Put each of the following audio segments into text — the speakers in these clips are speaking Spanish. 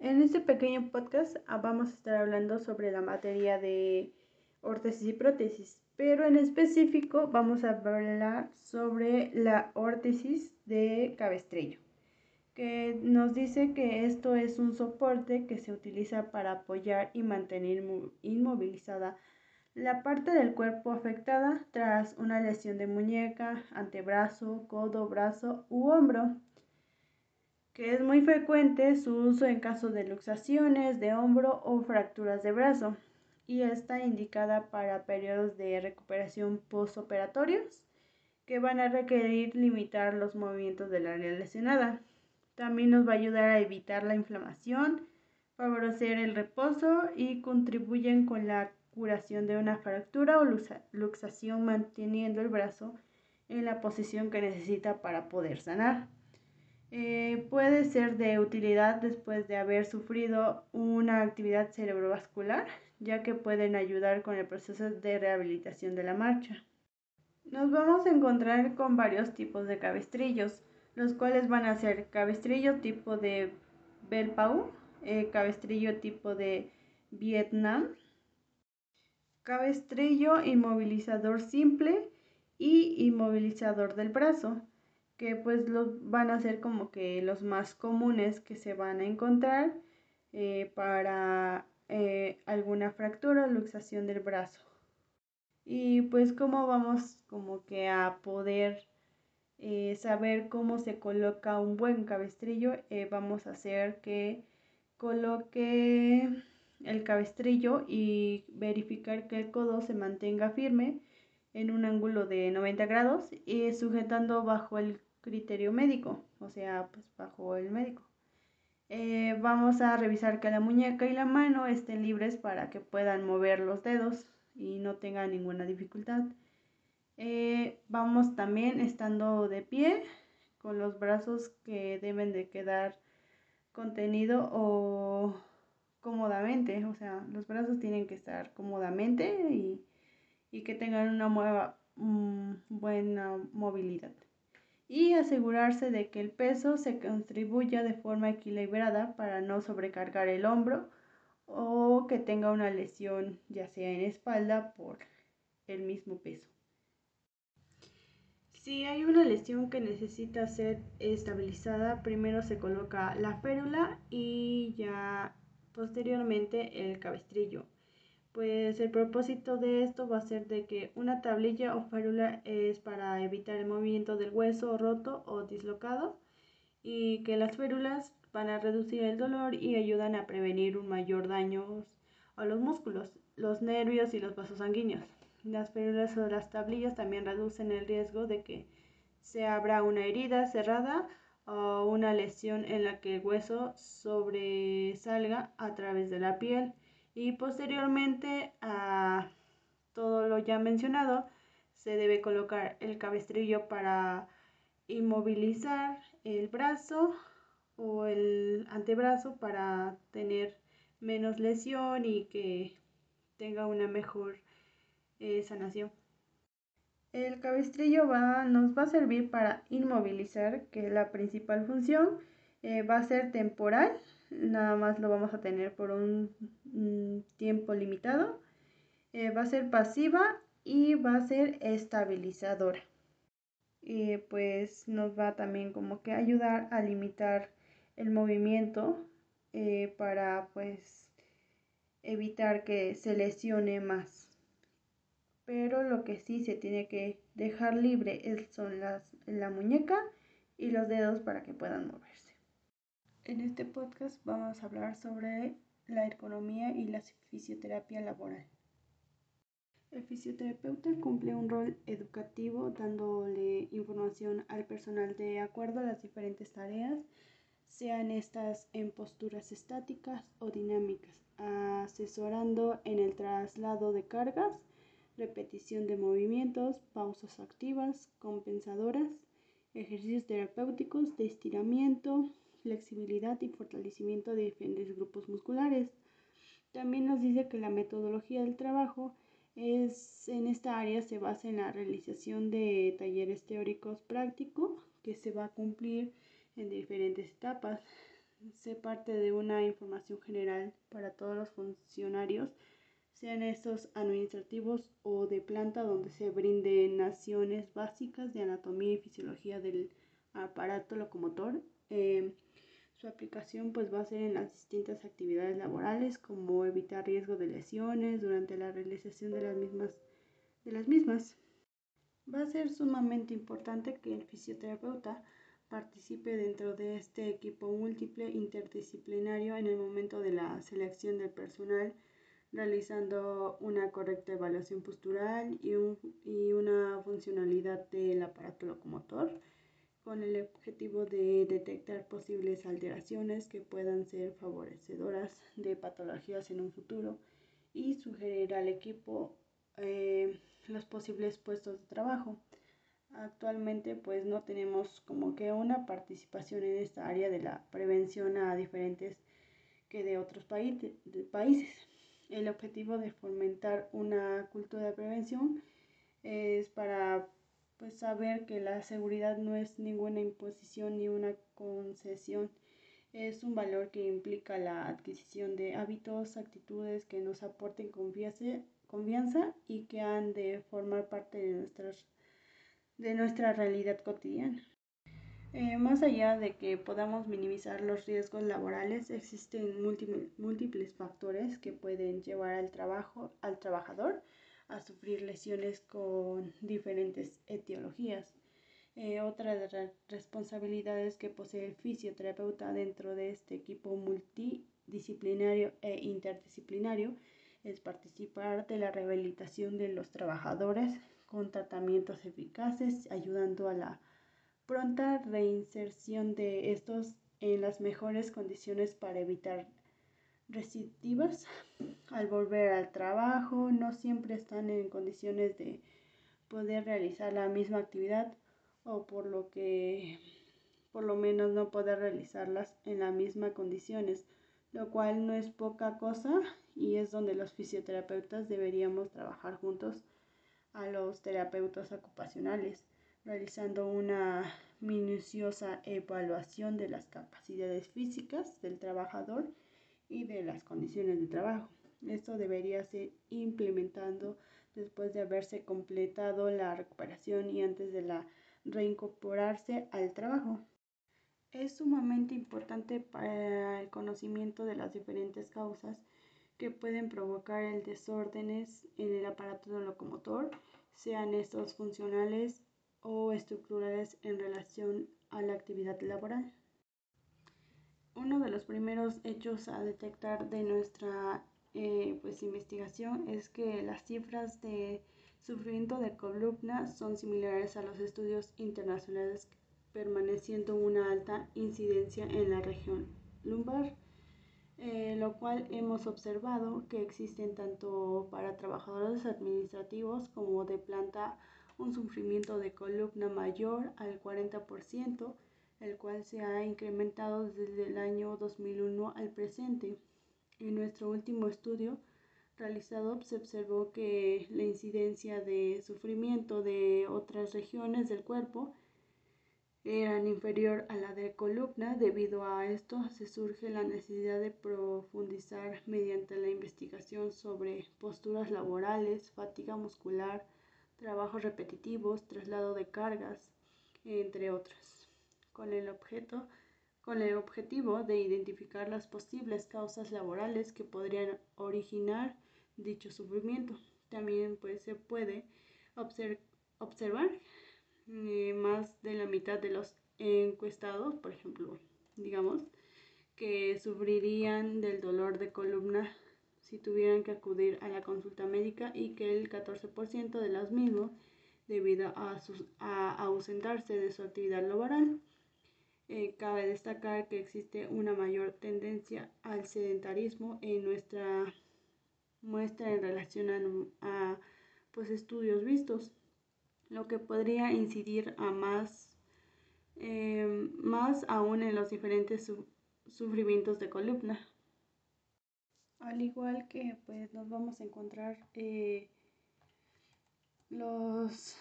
En este pequeño podcast ah, vamos a estar hablando sobre la materia de órtesis y prótesis, pero en específico vamos a hablar sobre la órtesis de cabestrillo, que nos dice que esto es un soporte que se utiliza para apoyar y mantener inmovilizada la parte del cuerpo afectada tras una lesión de muñeca, antebrazo, codo, brazo u hombro que es muy frecuente su uso en caso de luxaciones de hombro o fracturas de brazo y está indicada para periodos de recuperación postoperatorios que van a requerir limitar los movimientos del área lesionada. También nos va a ayudar a evitar la inflamación, favorecer el reposo y contribuyen con la curación de una fractura o luxación manteniendo el brazo en la posición que necesita para poder sanar. Eh, puede ser de utilidad después de haber sufrido una actividad cerebrovascular, ya que pueden ayudar con el proceso de rehabilitación de la marcha. Nos vamos a encontrar con varios tipos de cabestrillos, los cuales van a ser cabestrillo tipo de Belpau, eh, cabestrillo tipo de Vietnam, cabestrillo inmovilizador simple y inmovilizador del brazo que pues los van a ser como que los más comunes que se van a encontrar eh, para eh, alguna fractura o luxación del brazo. Y pues cómo vamos como que a poder eh, saber cómo se coloca un buen cabestrillo, vamos a hacer que coloque el cabestrillo y verificar que el codo se mantenga firme en un ángulo de 90 grados y sujetando bajo el criterio médico, o sea, pues bajo el médico. Eh, vamos a revisar que la muñeca y la mano estén libres para que puedan mover los dedos y no tengan ninguna dificultad. Eh, vamos también estando de pie con los brazos que deben de quedar contenido o cómodamente, o sea, los brazos tienen que estar cómodamente y, que tengan una mm, buena movilidad y asegurarse de que el peso se contribuya de forma equilibrada para no sobrecargar el hombro o que tenga una lesión ya sea en espalda por el mismo peso. Si hay una lesión que necesita ser estabilizada, primero se coloca la férula y ya posteriormente el cabestrillo. Pues el propósito de esto va a ser de que una tablilla o férula es para evitar el movimiento del hueso roto o dislocado y que las férulas van a reducir el dolor y ayudan a prevenir un mayor daño a los músculos, los nervios y los vasos sanguíneos. Las férulas o las tablillas también reducen el riesgo de que se abra una herida cerrada o una lesión en la que el hueso sobresalga a través de la piel y posteriormente a todo lo ya mencionado, se debe colocar el cabestrillo para inmovilizar el brazo o el antebrazo para tener menos lesión y que tenga una mejor eh, sanación. El cabestrillo va, nos va a servir para inmovilizar, que la principal función. Eh, va a ser temporal, nada más lo vamos a tener por un, tiempo limitado. Eh, va a ser pasiva y va a ser estabilizadora. Y pues nos va también como que ayudar a limitar el movimiento eh, para pues evitar que se lesione más. Pero lo que sí se tiene que dejar libre son las, la muñeca y los dedos para que puedan moverse. En este podcast vamos a hablar sobre la ergonomía y la fisioterapia laboral. El fisioterapeuta cumple un rol educativo dándole información al personal de acuerdo a las diferentes tareas, sean estas en posturas estáticas o dinámicas, asesorando en el traslado de cargas, repetición de movimientos, pausas activas, compensadoras, ejercicios terapéuticos de estiramiento, flexibilidad y fortalecimiento de diferentes grupos musculares. También nos dice que la metodología del trabajo es en esta área se basa en la realización de talleres teóricos prácticos que se va a cumplir en diferentes etapas, se parte de una información general para todos los funcionarios, sean estos administrativos o de planta, donde se brinden naciones básicas de anatomía y fisiología del aparato locomotor. Eh, su aplicación pues va a ser en las distintas actividades laborales como evitar riesgo de lesiones durante la realización de las mismas. De las mismas. Va a ser sumamente importante que el fisioterapeuta participe dentro de este equipo múltiple interdisciplinario en el momento de la selección del personal, realizando una correcta evaluación postural y, y una funcionalidad del aparato locomotor con el objetivo de detectar posibles alteraciones que puedan ser favorecedoras de patologías en un futuro y sugerir al equipo eh, los posibles puestos de trabajo. Actualmente pues no tenemos como que una participación en esta área de la prevención a diferentes que de otros países. El objetivo de fomentar una cultura de prevención es para pues saber que la seguridad no es ninguna imposición ni una concesión, es un valor que implica la adquisición de hábitos, actitudes que nos aporten confianza, y que han de formar parte de, de nuestra realidad cotidiana. Eh, más allá de que podamos minimizar los riesgos laborales, existen múltiples factores que pueden llevar al trabajo al trabajador a sufrir lesiones con diferentes etiologías. Eh, otra de las responsabilidades que posee el fisioterapeuta dentro de este equipo multidisciplinario e interdisciplinario es participar de la rehabilitación de los trabajadores con tratamientos eficaces, ayudando a la pronta reinserción de estos en las mejores condiciones para evitar recidivas al volver al trabajo, no siempre están en condiciones de poder realizar la misma actividad o por lo que por lo menos no poder realizarlas en las mismas condiciones, lo cual no es poca cosa y es donde los fisioterapeutas deberíamos trabajar juntos a los terapeutas ocupacionales, realizando una minuciosa evaluación de las capacidades físicas del trabajador y de las condiciones de trabajo. Esto debería ser implementando después de haberse completado la recuperación y antes de la reincorporarse al trabajo. Es sumamente importante para el conocimiento de las diferentes causas que pueden provocar el desórdenes en el aparato locomotor, sean estos funcionales o estructurales en relación a la actividad laboral. Uno de los primeros hechos a detectar de nuestra eh, pues, investigación es que las cifras de sufrimiento de columna son similares a los estudios internacionales, permaneciendo una alta incidencia en la región lumbar, eh, lo cual hemos observado que existen tanto para trabajadores administrativos como de planta un sufrimiento de columna mayor al 40%, el cual se ha incrementado desde el año 2001 al presente. En nuestro último estudio realizado se observó que la incidencia de sufrimiento de otras regiones del cuerpo eran inferior a la de columna. Debido a esto se surge la necesidad de profundizar mediante la investigación sobre posturas laborales, fatiga muscular, trabajos repetitivos, traslado de cargas, entre otras con el, objeto, con el objetivo de identificar las posibles causas laborales que podrían originar dicho sufrimiento. También pues, se puede observar eh, más de la mitad de los encuestados, por ejemplo, digamos, que sufrirían del dolor de columna si tuvieran que acudir a la consulta médica y que el 14% de los mismos debido a, a ausentarse de su actividad laboral. Eh, cabe destacar que existe una mayor tendencia al sedentarismo en nuestra muestra en relación a, pues, estudios vistos, lo que podría incidir a más, eh, más aún en los diferentes sufrimientos de columna. Al igual que pues nos vamos a encontrar eh, los,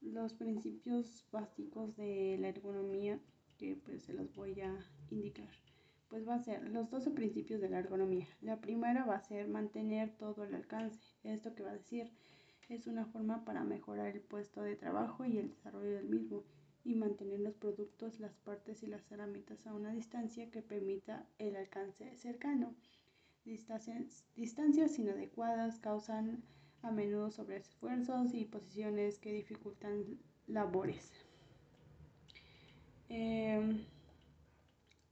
los principios básicos de la ergonomía que pues se los voy a indicar. pues va a ser los 12 principios de la ergonomía. La primera va a ser mantener todo el alcance. Esto que va a decir es una forma para mejorar el puesto de trabajo y el desarrollo del mismo y mantener los productos, las partes y las herramientas a una distancia que permita el alcance cercano. Distancias, distancias inadecuadas causan a menudo sobreesfuerzos y posiciones que dificultan labores. Em,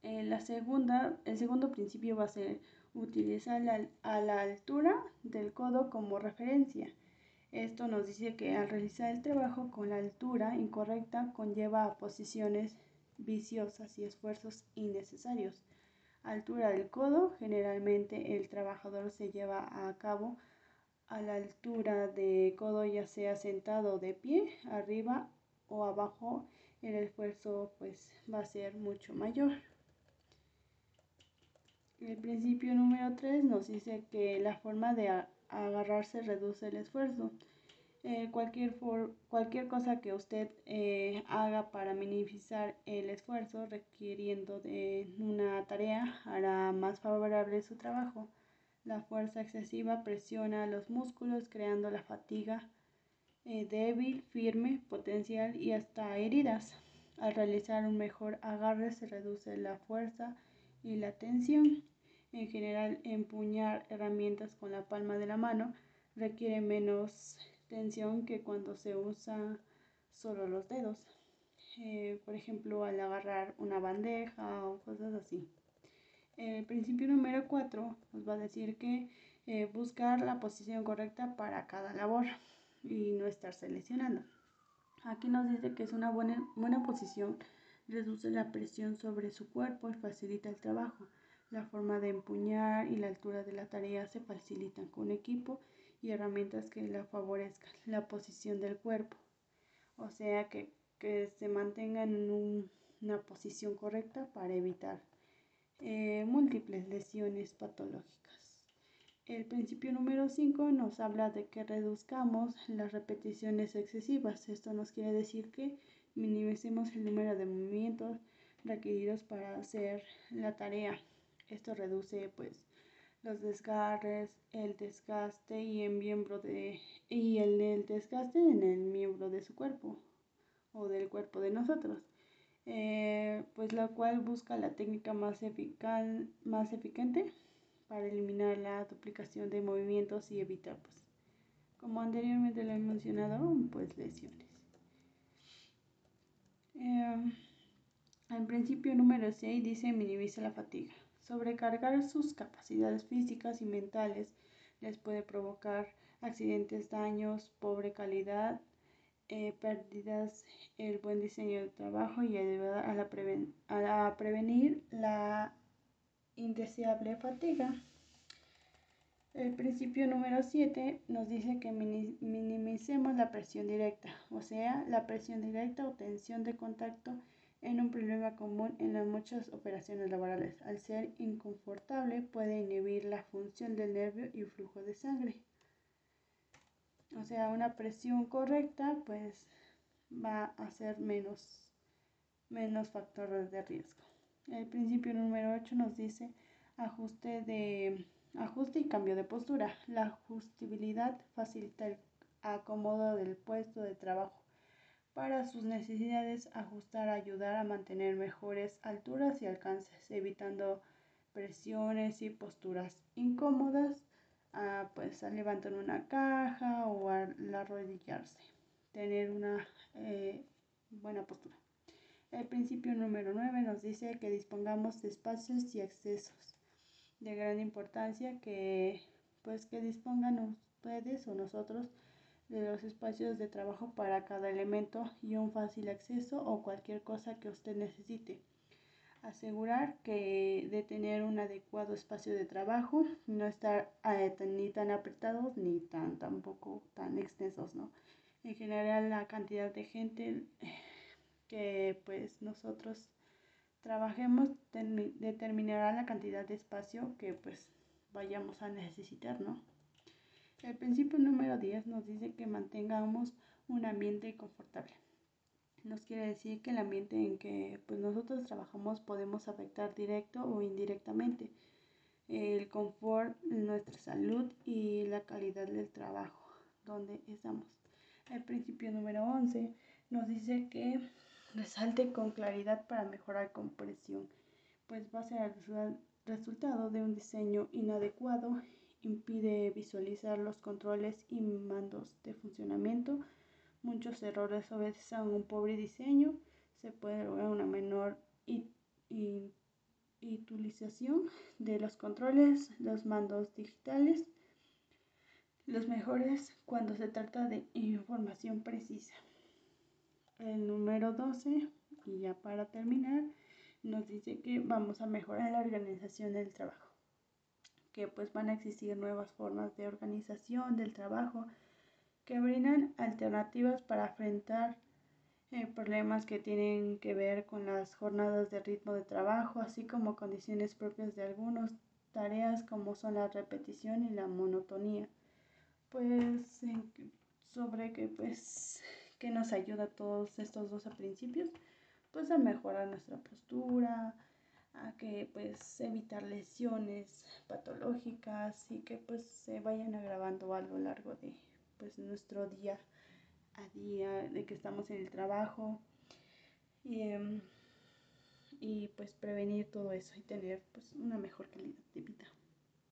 la segunda, el segundo principio va a ser utilizar a la altura del codo como referencia. Esto nos dice que al realizar el trabajo con la altura incorrecta conlleva a posiciones viciosas y esfuerzos innecesarios. Altura del codo, generalmente el trabajador se lleva a cabo a la altura de codo ya sea sentado de pie, arriba o abajo, el esfuerzo pues va a ser mucho mayor. El principio número 3 nos dice que la forma de agarrarse reduce el esfuerzo. Eh, cualquier, cualquier cosa que usted eh, haga para minimizar el esfuerzo requiriendo de una tarea hará más favorable su trabajo. La fuerza excesiva presiona los músculos creando la fatiga eh, débil, firme, potencial y hasta heridas. Al realizar un mejor agarre se reduce la fuerza y la tensión. En general, empuñar herramientas con la palma de la mano requiere menos tensión que cuando se usa solo los dedos. Eh, por ejemplo, al agarrar una bandeja o cosas así. El principio número 4 nos va a decir que eh, buscar la posición correcta para cada labor y no estar seleccionando. Aquí nos dice que es una buena, buena posición, reduce la presión sobre su cuerpo y facilita el trabajo. La forma de empuñar y la altura de la tarea se facilitan con equipo y herramientas que la favorezcan. La posición del cuerpo, o sea que, se mantenga en una posición correcta para evitar eh, múltiples lesiones patológicas. El principio número 5 nos habla de que reduzcamos las repeticiones excesivas. Esto nos quiere decir que minimicemos el número de movimientos requeridos para hacer la tarea. Esto reduce pues los desgarres, el desgaste y el miembro de y el, desgaste en el miembro de su cuerpo o del cuerpo de nosotros. Eh, pues la cual busca la técnica más eficaz, más eficaz para eliminar la duplicación de movimientos y evitar, pues, como anteriormente lo he mencionado, pues lesiones. Eh, principio número 6 dice minimiza la fatiga. Sobrecargar sus capacidades físicas y mentales les puede provocar accidentes, daños, pobre calidad, eh, pérdidas, el buen diseño del trabajo y ayudar a, la a prevenir la indeseable fatiga. El principio número 7 nos dice que minimicemos la presión directa, o sea, la presión directa o tensión de contacto en un problema común en las muchas operaciones laborales. Al ser inconfortable puede inhibir la función del nervio y flujo de sangre. O sea, una presión correcta pues va a ser menos, menos factores de riesgo. El principio número 8 nos dice ajuste, de, ajuste y cambio de postura. La ajustibilidad facilita el acomodo del puesto de trabajo para sus necesidades, ajustar, ayudar a mantener mejores alturas y alcances, evitando presiones y posturas incómodas, a, pues a levantar una caja o al arrodillarse, tener una eh, buena postura. El principio número 9 nos dice que dispongamos de espacios y accesos de gran importancia que pues que dispongan ustedes o nosotros de los espacios de trabajo para cada elemento y un fácil acceso o cualquier cosa que usted necesite. Asegurar que de tener un adecuado espacio de trabajo, no estar eh, ni tan apretados ni tan tampoco tan extensos, ¿no? En general la cantidad de gente que pues nosotros trabajemos determinará la cantidad de espacio que pues vayamos a necesitar, ¿no? El principio número 10 nos dice que mantengamos un ambiente confortable. nos quiere decir que el ambiente en que pues, nosotros trabajamos podemos afectar directo o indirectamente el confort, nuestra salud y la calidad del trabajo donde estamos. El principio número 11 nos dice que resalte con claridad para mejorar compresión, pues va a ser el resultado de un diseño inadecuado, impide visualizar los controles y mandos de funcionamiento. Muchos errores obedecen a un pobre diseño, se puede lograr una menor utilización de los controles, los mandos digitales, los mejores cuando se trata de información precisa. El número 12, y ya para terminar, nos dice que vamos a mejorar la organización del trabajo, que pues van a existir nuevas formas de organización del trabajo que brindan alternativas para enfrentar eh, problemas que tienen que ver con las jornadas de ritmo de trabajo, así como condiciones propias de algunas tareas como son la repetición y la monotonía. Pues sobre que pues que nos ayuda a todos estos 12 principios, pues a mejorar nuestra postura, a que pues evitar lesiones patológicas y que pues se vayan agravando a lo largo de pues nuestro día a día de que estamos en el trabajo y, em, y pues prevenir todo eso y tener pues una mejor calidad de vida.